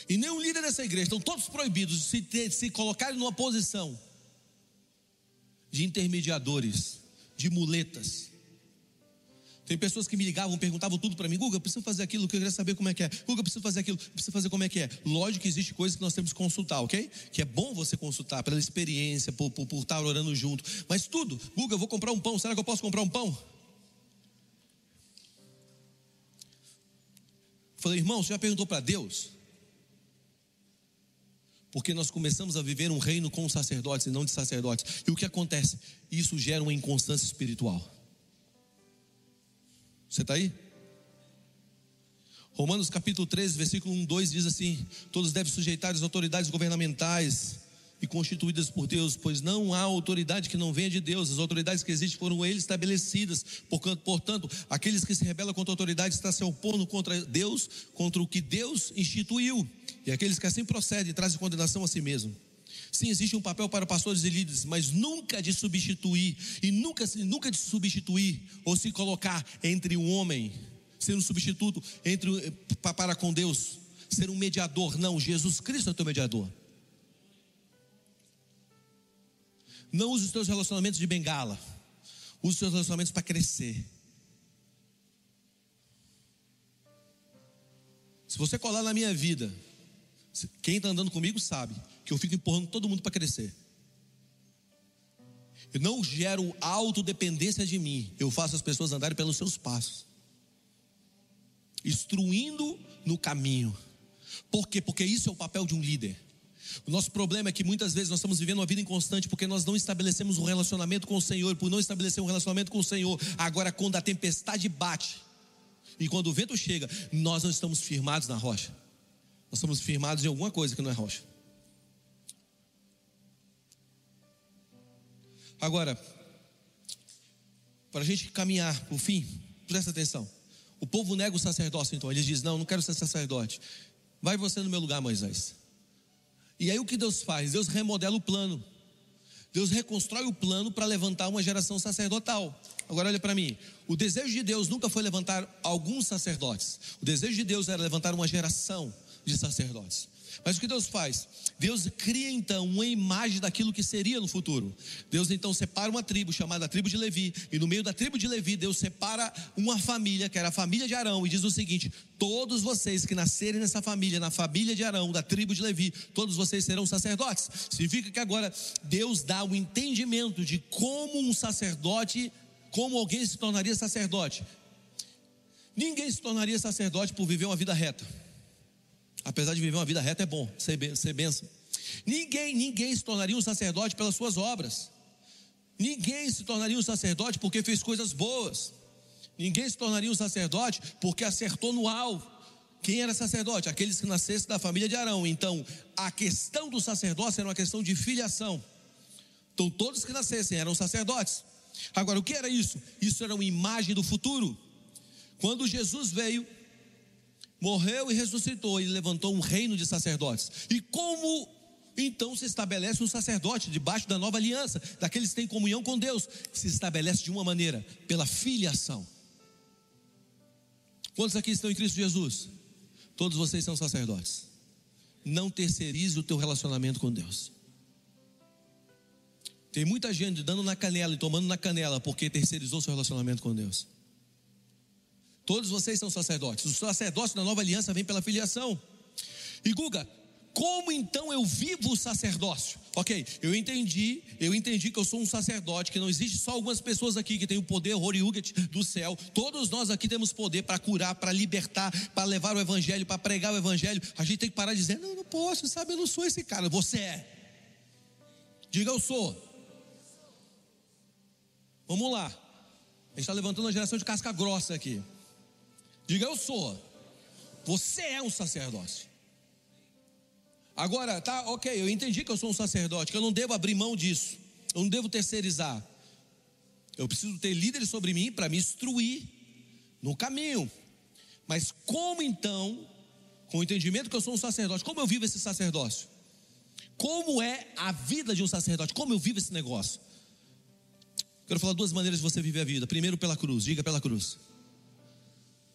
S2: e nenhum líder dessa igreja estão todos proibidos de se, ter, de se colocarem numa posição de intermediadores, de muletas tem pessoas que me ligavam, perguntavam tudo para mim, Guga, preciso fazer aquilo, que eu queria saber como é que é. Guga, preciso fazer aquilo, preciso fazer como é que é. Lógico que existe coisas que nós temos que consultar, ok? Que é bom você consultar pela experiência, por, por, por estar orando junto. Mas tudo, Guga, vou comprar um pão, será que eu posso comprar um pão? Falei, irmão, você já perguntou para Deus? Porque nós começamos a viver um reino com sacerdotes e não de sacerdotes. E o que acontece? Isso gera uma inconstância espiritual. Você está aí? Romanos capítulo 13, versículo 1, 2 diz assim: Todos devem sujeitar as autoridades governamentais e constituídas por Deus, pois não há autoridade que não venha de Deus, as autoridades que existem foram eles estabelecidas. Portanto, aqueles que se rebelam contra a autoridade estão se opondo contra Deus, contra o que Deus instituiu, e aqueles que assim procedem trazem condenação a si mesmo. Sim, existe um papel para pastores e líderes, mas nunca de substituir, e nunca, nunca de substituir ou se colocar entre o homem, ser um substituto entre, para com Deus, ser um mediador. Não, Jesus Cristo é teu mediador. Não use os teus relacionamentos de bengala, use os teus relacionamentos para crescer. Se você colar na minha vida, quem está andando comigo sabe que eu fico empurrando todo mundo para crescer. Eu não gero autodependência de mim, eu faço as pessoas andarem pelos seus passos, instruindo no caminho. Por quê? Porque isso é o papel de um líder. O nosso problema é que muitas vezes nós estamos vivendo uma vida inconstante porque nós não estabelecemos um relacionamento com o Senhor. Por não estabelecer um relacionamento com o Senhor, agora quando a tempestade bate e quando o vento chega, nós não estamos firmados na rocha. Nós estamos firmados em alguma coisa que não é rocha. Agora, para a gente caminhar para o fim, presta atenção. O povo nega o sacerdócio, então. Ele diz: Não, não quero ser sacerdote. Vai você no meu lugar, Moisés. E aí o que Deus faz? Deus remodela o plano. Deus reconstrói o plano para levantar uma geração sacerdotal. Agora olha para mim. O desejo de Deus nunca foi levantar alguns sacerdotes. O desejo de Deus era levantar uma geração de sacerdotes. Mas o que Deus faz? Deus cria então uma imagem daquilo que seria no futuro. Deus então separa uma tribo chamada tribo de Levi, e no meio da tribo de Levi, Deus separa uma família, que era a família de Arão, e diz o seguinte: todos vocês que nascerem nessa família, na família de Arão, da tribo de Levi, todos vocês serão sacerdotes. Significa que agora Deus dá o um entendimento de como um sacerdote, como alguém se tornaria sacerdote. Ninguém se tornaria sacerdote por viver uma vida reta. Apesar de viver uma vida reta, é bom ser, ser. Ninguém, ninguém se tornaria um sacerdote pelas suas obras. Ninguém se tornaria um sacerdote porque fez coisas boas. Ninguém se tornaria um sacerdote porque acertou no alvo. Quem era sacerdote? Aqueles que nascessem da família de Arão. Então, a questão do sacerdócio era uma questão de filiação. Então, todos que nascessem eram sacerdotes. Agora, o que era isso? Isso era uma imagem do futuro. Quando Jesus veio, morreu e ressuscitou e levantou um reino de sacerdotes. E como então se estabelece um sacerdote debaixo da nova aliança, daqueles que têm comunhão com Deus, se estabelece de uma maneira, pela filiação. Quantos aqui estão em Cristo Jesus? Todos vocês são sacerdotes. Não terceirize o teu relacionamento com Deus. Tem muita gente dando na canela e tomando na canela porque terceirizou seu relacionamento com Deus. Todos vocês são sacerdotes. O sacerdócio da nova aliança vem pela filiação. E Guga, como então eu vivo o sacerdócio? Ok, eu entendi, eu entendi que eu sou um sacerdote, que não existe só algumas pessoas aqui que têm o poder Horiuget do céu. Todos nós aqui temos poder para curar, para libertar, para levar o evangelho, para pregar o evangelho. A gente tem que parar de dizer, não, não posso, sabe, eu não sou esse cara. Você é. Diga eu sou. Vamos lá. A gente está levantando uma geração de casca grossa aqui. Diga eu sou. Você é um sacerdócio. Agora, tá, ok, eu entendi que eu sou um sacerdote, que eu não devo abrir mão disso, eu não devo terceirizar. Eu preciso ter líderes sobre mim para me instruir no caminho. Mas como então, com o entendimento que eu sou um sacerdote, como eu vivo esse sacerdócio? Como é a vida de um sacerdote? Como eu vivo esse negócio? Quero falar duas maneiras de você viver a vida. Primeiro, pela cruz, diga pela cruz.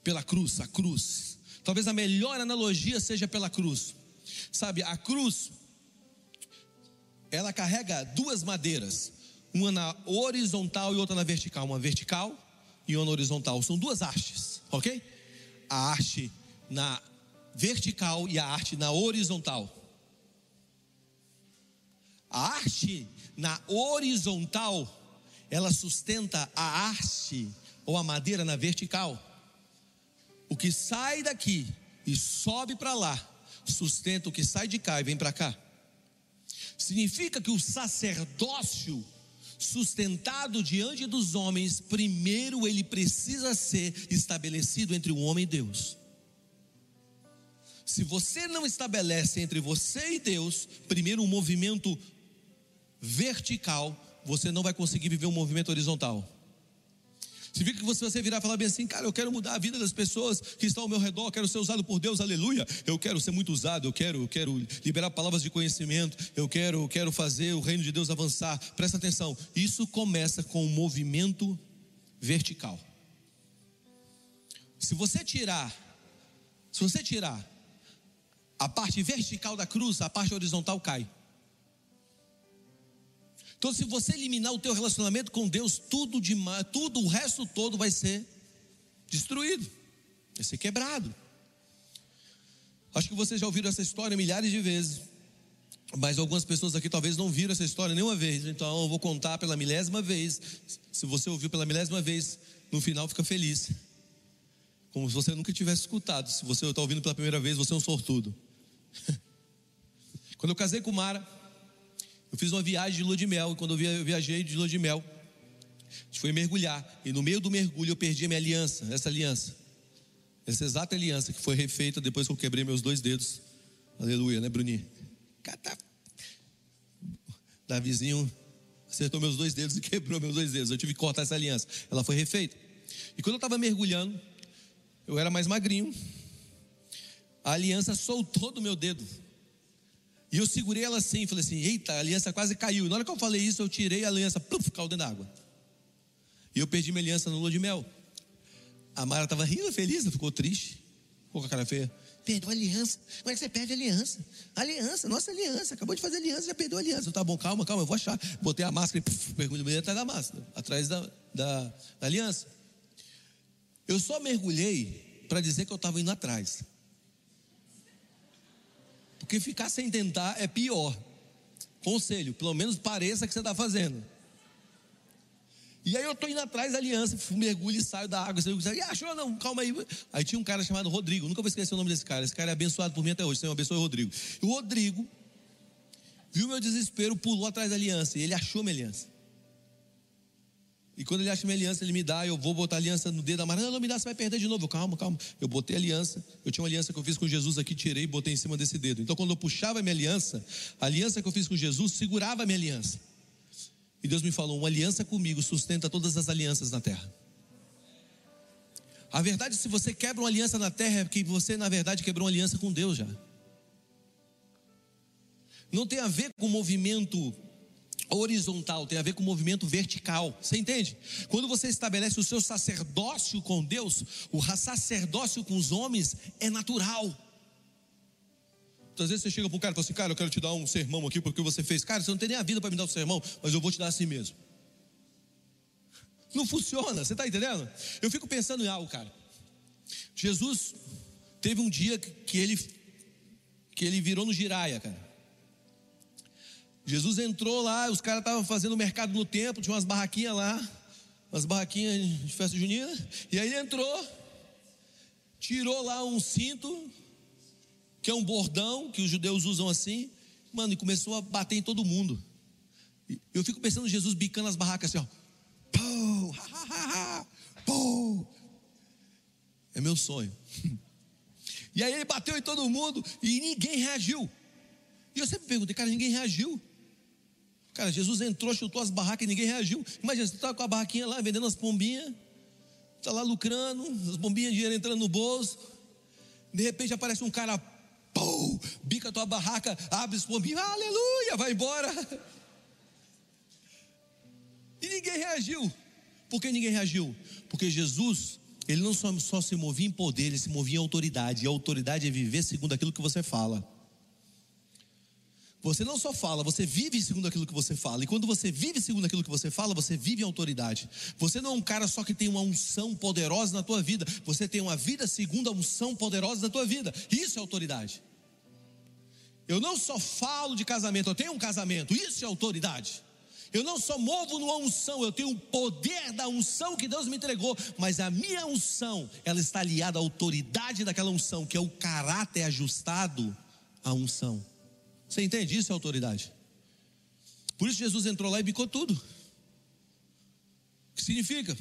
S2: Pela cruz, a cruz. Talvez a melhor analogia seja pela cruz. Sabe, a cruz, ela carrega duas madeiras, uma na horizontal e outra na vertical. Uma vertical e uma horizontal. São duas hastes, ok? A haste na vertical e a haste na horizontal. A haste na horizontal, ela sustenta a haste ou a madeira na vertical. Que sai daqui e sobe para lá sustenta o que sai de cá e vem para cá. Significa que o sacerdócio sustentado diante dos homens, primeiro ele precisa ser estabelecido entre o homem e Deus. Se você não estabelece entre você e Deus, primeiro um movimento vertical, você não vai conseguir viver um movimento horizontal. Significa que se você virar e falar bem assim, cara, eu quero mudar a vida das pessoas que estão ao meu redor, quero ser usado por Deus, aleluia. Eu quero ser muito usado, eu quero, eu quero liberar palavras de conhecimento, eu quero, eu quero fazer o reino de Deus avançar. Presta atenção, isso começa com um movimento vertical. Se você tirar, se você tirar a parte vertical da cruz, a parte horizontal cai. Então, se você eliminar o teu relacionamento com Deus, tudo demais, tudo o resto todo vai ser destruído, vai ser quebrado. Acho que vocês já ouviram essa história milhares de vezes, mas algumas pessoas aqui talvez não viram essa história nenhuma vez. Então, eu vou contar pela milésima vez. Se você ouviu pela milésima vez, no final fica feliz, como se você nunca tivesse escutado. Se você está ouvindo pela primeira vez, você é um sortudo. Quando eu casei com Mara eu fiz uma viagem de lua de mel, e quando eu viajei de lua de mel, foi mergulhar, e no meio do mergulho eu perdi a minha aliança, essa aliança, essa exata aliança que foi refeita depois que eu quebrei meus dois dedos. Aleluia, né, Bruninho? Davizinho acertou meus dois dedos e quebrou meus dois dedos. Eu tive que cortar essa aliança. Ela foi refeita. E quando eu estava mergulhando, eu era mais magrinho. A aliança soltou do meu dedo. E eu segurei ela assim, falei assim: eita, a aliança quase caiu. E na hora que eu falei isso, eu tirei a aliança, pluf, caiu dentro da água. E eu perdi minha aliança no lua de mel. A Mara estava rindo, feliz, ficou triste, ficou com a cara feia. Perdeu a aliança. Como é que você perde a aliança? Aliança, nossa aliança. Acabou de fazer aliança, já perdeu a aliança. Tá bom, calma, calma, eu vou achar. Botei a máscara e mergulhei atrás da máscara, atrás da, da, da aliança. Eu só mergulhei para dizer que eu estava indo atrás. Porque ficar sem tentar é pior. Conselho, pelo menos pareça que você está fazendo. E aí eu estou indo atrás da aliança, mergulho e saio da água. E achou, não, calma aí. Aí tinha um cara chamado Rodrigo, nunca vou esquecer o nome desse cara. Esse cara é abençoado por mim até hoje. Senhor, abençoe o Rodrigo. E o Rodrigo viu meu desespero, pulou atrás da aliança. E ele achou minha aliança. E quando ele acha minha aliança, ele me dá, eu vou botar a aliança no dedo Mara. Não, não me dá, você vai perder de novo. calma, calma. Eu botei a aliança. Eu tinha uma aliança que eu fiz com Jesus aqui, tirei e botei em cima desse dedo. Então, quando eu puxava a minha aliança, a aliança que eu fiz com Jesus segurava a minha aliança. E Deus me falou: uma aliança comigo sustenta todas as alianças na terra. A verdade, se você quebra uma aliança na terra, é que você, na verdade, quebrou uma aliança com Deus já. Não tem a ver com o movimento horizontal, tem a ver com o movimento vertical. Você entende? Quando você estabelece o seu sacerdócio com Deus, o sacerdócio com os homens é natural. Às vezes você chega para um cara e fala assim: Cara, eu quero te dar um sermão aqui porque você fez. Cara, você não tem nem a vida para me dar um sermão, mas eu vou te dar assim mesmo. Não funciona, você está entendendo? Eu fico pensando em algo, cara. Jesus teve um dia que ele, que ele virou no giraia, cara. Jesus entrou lá, os caras estavam fazendo mercado no templo, tinha umas barraquinhas lá, umas barraquinhas de festa junina, e aí ele entrou, tirou lá um cinto, que é um bordão que os judeus usam assim, mano, e começou a bater em todo mundo. Eu fico pensando Jesus bicando as barracas assim, ó. Pô, ha, ha, ha, pô. É meu sonho. E aí ele bateu em todo mundo e ninguém reagiu. E eu sempre perguntei, cara, ninguém reagiu. Cara, Jesus entrou, chutou as barracas e ninguém reagiu. Imagina, você está com a barraquinha lá, vendendo as pombinhas, está lá lucrando, as pombinhas, dinheiro entrando no bolso. De repente aparece um cara, pô, bica a tua barraca, abre as pombinhas, aleluia, vai embora. E ninguém reagiu. Por que ninguém reagiu? Porque Jesus, ele não só, só se movia em poder, ele se movia em autoridade. E a autoridade é viver segundo aquilo que você fala. Você não só fala, você vive segundo aquilo que você fala. E quando você vive segundo aquilo que você fala, você vive em autoridade. Você não é um cara só que tem uma unção poderosa na tua vida. Você tem uma vida segundo a unção poderosa da tua vida. Isso é autoridade. Eu não só falo de casamento, eu tenho um casamento. Isso é autoridade. Eu não só movo numa unção, eu tenho o poder da unção que Deus me entregou, mas a minha unção, ela está aliada à autoridade daquela unção, que é o caráter ajustado à unção. Você entende? Isso é autoridade. Por isso Jesus entrou lá e bicou tudo. O que significa?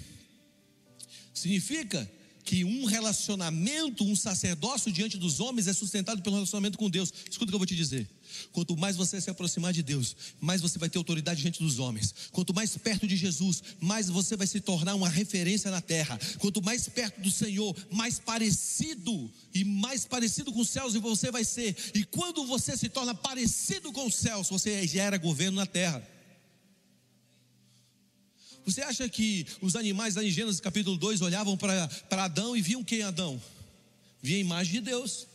S2: Significa que um relacionamento, um sacerdócio diante dos homens é sustentado pelo relacionamento com Deus. Escuta o que eu vou te dizer. Quanto mais você se aproximar de Deus, mais você vai ter autoridade diante dos homens. Quanto mais perto de Jesus, mais você vai se tornar uma referência na terra. Quanto mais perto do Senhor, mais parecido e mais parecido com os céus você vai ser. E quando você se torna parecido com os céus, você gera governo na terra. Você acha que os animais lá em Gênesis capítulo 2 olhavam para Adão e viam quem Adão? Via a imagem de Deus.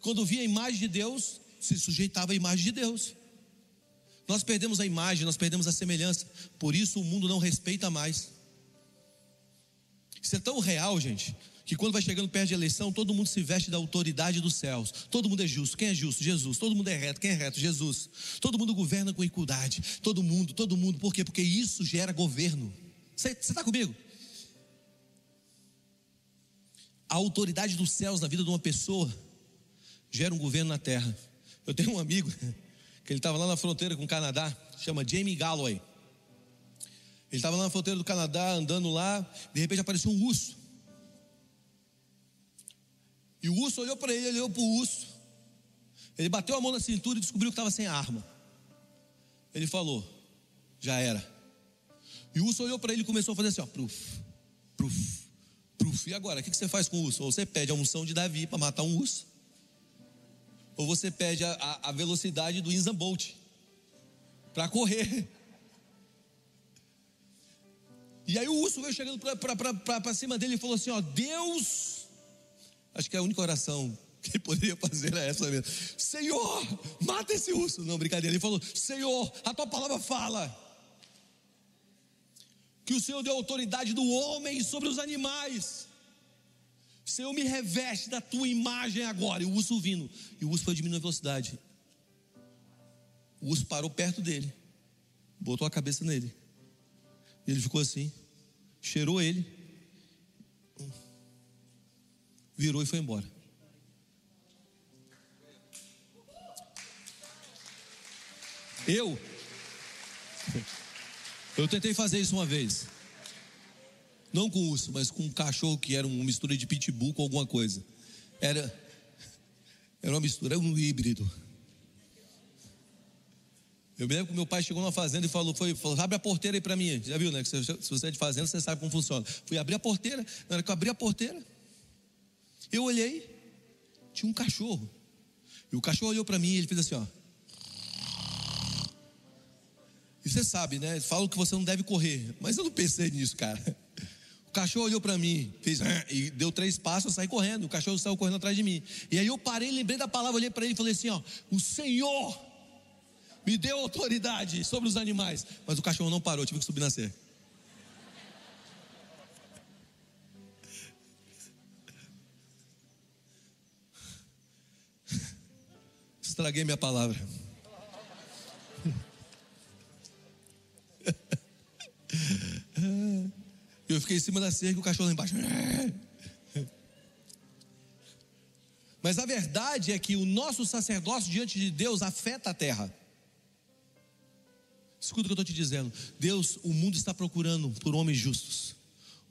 S2: Quando via a imagem de Deus, se sujeitava à imagem de Deus. Nós perdemos a imagem, nós perdemos a semelhança, por isso o mundo não respeita mais. Isso é tão real, gente, que quando vai chegando perto de eleição, todo mundo se veste da autoridade dos céus. Todo mundo é justo. Quem é justo? Jesus. Todo mundo é reto. Quem é reto? Jesus. Todo mundo governa com equidade. Todo mundo, todo mundo. Por quê? Porque isso gera governo. Você está comigo? A autoridade dos céus na vida de uma pessoa gera um governo na terra. Eu tenho um amigo que ele estava lá na fronteira com o Canadá, chama Jamie Galloway. Ele estava lá na fronteira do Canadá, andando lá, de repente apareceu um urso. E o urso olhou para ele, olhou para o urso. Ele bateu a mão na cintura e descobriu que estava sem arma. Ele falou: Já era. E o urso olhou para ele e começou a fazer assim: ó, pruf, pruf, pruf. E agora, o que você faz com o urso? Ou você pede a unção de Davi para matar um urso, ou você pede a, a, a velocidade do Inzan Bolt para correr. E aí o urso veio chegando para cima dele e falou assim: Ó, Deus, acho que é a única oração que ele poderia fazer era essa mesmo: Senhor, mata esse urso. Não, brincadeira. Ele falou: Senhor, a tua palavra fala que o Senhor deu autoridade do homem sobre os animais. Senhor, me reveste da tua imagem agora. E o urso vindo. E o urso foi diminuindo a velocidade. O urso parou perto dele. Botou a cabeça nele. Ele ficou assim. Cheirou ele. Virou e foi embora. Eu. Eu tentei fazer isso uma vez. Não com urso, mas com um cachorro que era uma mistura de pitbull com alguma coisa. Era, era uma mistura, era um híbrido. Eu me lembro que meu pai chegou numa fazenda e falou, foi, falou abre a porteira aí para mim. Já viu, né? Se, se você é de fazenda, você sabe como funciona. Fui abrir a porteira, na hora que eu abri a porteira, eu olhei, tinha um cachorro. E o cachorro olhou para mim e ele fez assim, ó. E você sabe, né? Falam que você não deve correr, mas eu não pensei nisso, cara. O cachorro olhou para mim, fez e deu três passos, eu saí correndo. O cachorro saiu correndo atrás de mim. E aí eu parei, lembrei da palavra, olhei para ele e falei assim: ó, o Senhor me deu autoridade sobre os animais. Mas o cachorro não parou, tive que subir na cerca. Estraguei minha palavra. Eu fiquei em cima da cerca e o cachorro lá embaixo. Mas a verdade é que o nosso sacerdócio diante de Deus afeta a terra. Escuta o que eu estou te dizendo. Deus, o mundo está procurando por homens justos.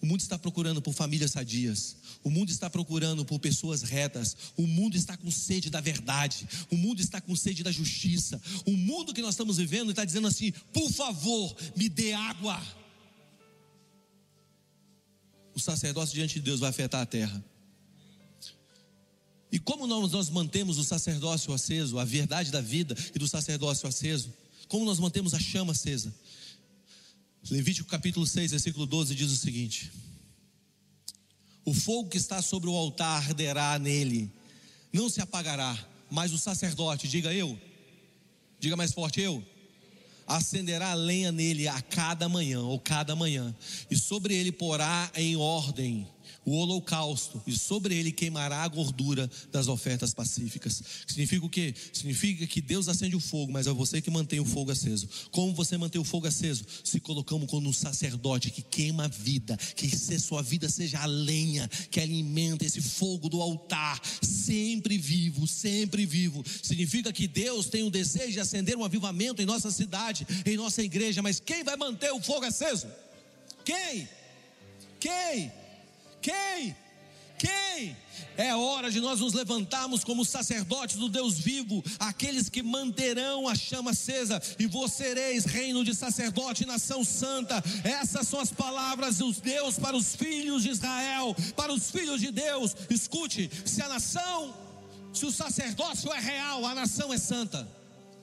S2: O mundo está procurando por famílias sadias. O mundo está procurando por pessoas retas. O mundo está com sede da verdade. O mundo está com sede da justiça. O mundo que nós estamos vivendo está dizendo assim: por favor, me dê água o sacerdócio diante de Deus vai afetar a terra. E como nós, nós mantemos o sacerdócio aceso, a verdade da vida e do sacerdócio aceso? Como nós mantemos a chama acesa? Levítico capítulo 6, versículo 12 diz o seguinte: O fogo que está sobre o altar arderá nele, não se apagará, mas o sacerdote, diga eu, diga mais forte eu, acenderá lenha nele a cada manhã, ou cada manhã, e sobre ele porá em ordem o holocausto, e sobre ele queimará a gordura das ofertas pacíficas. Significa o quê? Significa que Deus acende o fogo, mas é você que mantém o fogo aceso. Como você mantém o fogo aceso? Se colocamos como um sacerdote que queima a vida, que sua vida seja a lenha que alimenta esse fogo do altar, sempre vivo, sempre vivo. Significa que Deus tem o desejo de acender um avivamento em nossa cidade, em nossa igreja, mas quem vai manter o fogo aceso? Quem? Quem? Quem? Quem? É hora de nós nos levantarmos como sacerdotes do Deus vivo, aqueles que manterão a chama acesa, e vós sereis reino de sacerdote e nação santa. Essas são as palavras dos Deus para os filhos de Israel, para os filhos de Deus. Escute: se a nação, se o sacerdócio é real, a nação é santa.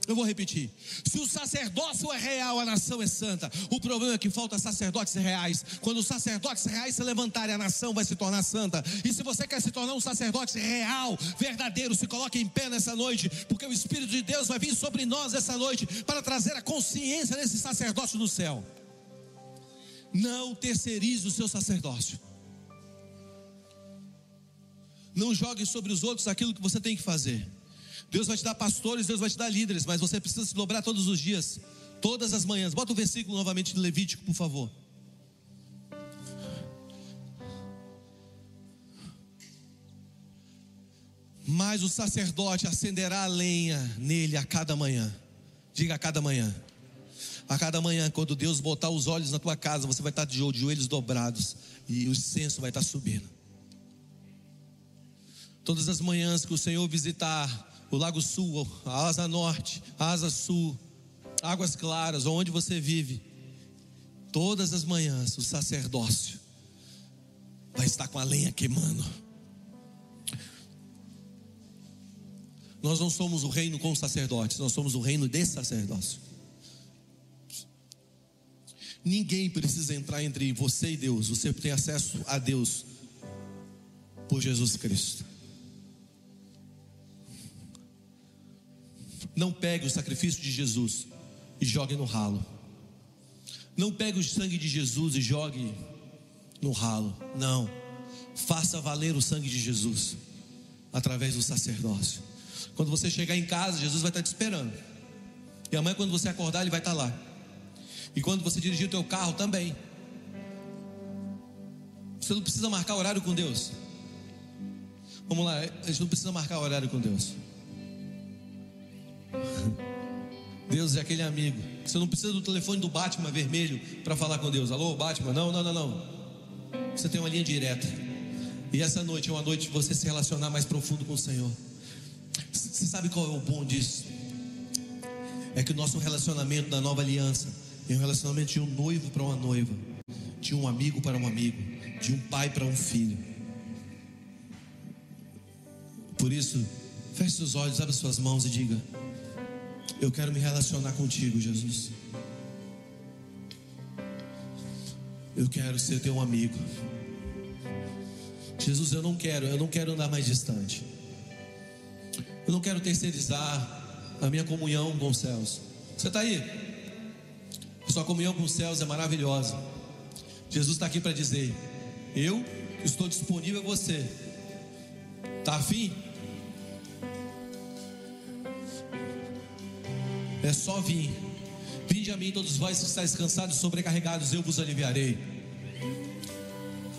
S2: Eu vou repetir. Se o sacerdócio é real, a nação é santa. O problema é que falta sacerdotes reais. Quando os sacerdotes reais se levantarem, a nação vai se tornar santa. E se você quer se tornar um sacerdote real, verdadeiro, se coloque em pé nessa noite, porque o Espírito de Deus vai vir sobre nós essa noite para trazer a consciência desse sacerdócio do céu. Não terceirize o seu sacerdócio. Não jogue sobre os outros aquilo que você tem que fazer. Deus vai te dar pastores, Deus vai te dar líderes, mas você precisa se dobrar todos os dias, todas as manhãs. Bota o versículo novamente de Levítico, por favor. Mas o sacerdote acenderá a lenha nele a cada manhã. Diga a cada manhã. A cada manhã, quando Deus botar os olhos na tua casa, você vai estar de joelhos dobrados e o incenso vai estar subindo. Todas as manhãs que o Senhor visitar o Lago Sul, a Asa Norte, a Asa Sul, Águas Claras, onde você vive, todas as manhãs o sacerdócio vai estar com a lenha queimando. Nós não somos o reino com sacerdotes, nós somos o reino de sacerdócio. Ninguém precisa entrar entre você e Deus, você tem acesso a Deus por Jesus Cristo. Não pegue o sacrifício de Jesus e jogue no ralo. Não pegue o sangue de Jesus e jogue no ralo. Não. Faça valer o sangue de Jesus através do sacerdócio. Quando você chegar em casa, Jesus vai estar te esperando. E amanhã, quando você acordar, ele vai estar lá. E quando você dirigir o teu carro também. Você não precisa marcar horário com Deus. Vamos lá, a gente não precisa marcar horário com Deus. Deus é aquele amigo. Você não precisa do telefone do Batman vermelho para falar com Deus. Alô, Batman? Não, não, não, não. Você tem uma linha direta. E essa noite é uma noite de você se relacionar mais profundo com o Senhor. Você sabe qual é o bom disso? É que o nosso relacionamento da nova aliança é um relacionamento de um noivo para uma noiva, de um amigo para um amigo, de um pai para um filho. Por isso, feche seus olhos, abra suas mãos e diga: eu quero me relacionar contigo, Jesus. Eu quero ser teu amigo. Jesus, eu não quero, eu não quero andar mais distante. Eu não quero terceirizar a minha comunhão com os céus. Você está aí? Sua comunhão com os céus é maravilhosa. Jesus está aqui para dizer: Eu estou disponível a você. Está afim? É só vir. Vinde a mim, todos vós que estáis cansados e sobrecarregados, eu vos aliviarei.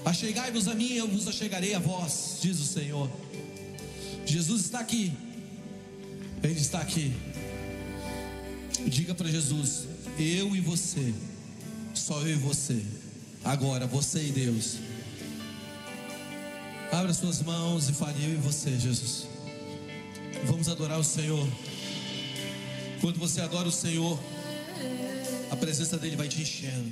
S2: Achegai-vos a mim, eu vos achegarei a vós, diz o Senhor. Jesus está aqui. Ele está aqui. Diga para Jesus: Eu e você, só eu e você. Agora, você e Deus. Abra suas mãos e fale eu e você, Jesus. Vamos adorar o Senhor. Quando você adora o Senhor, a presença dele vai te enchendo.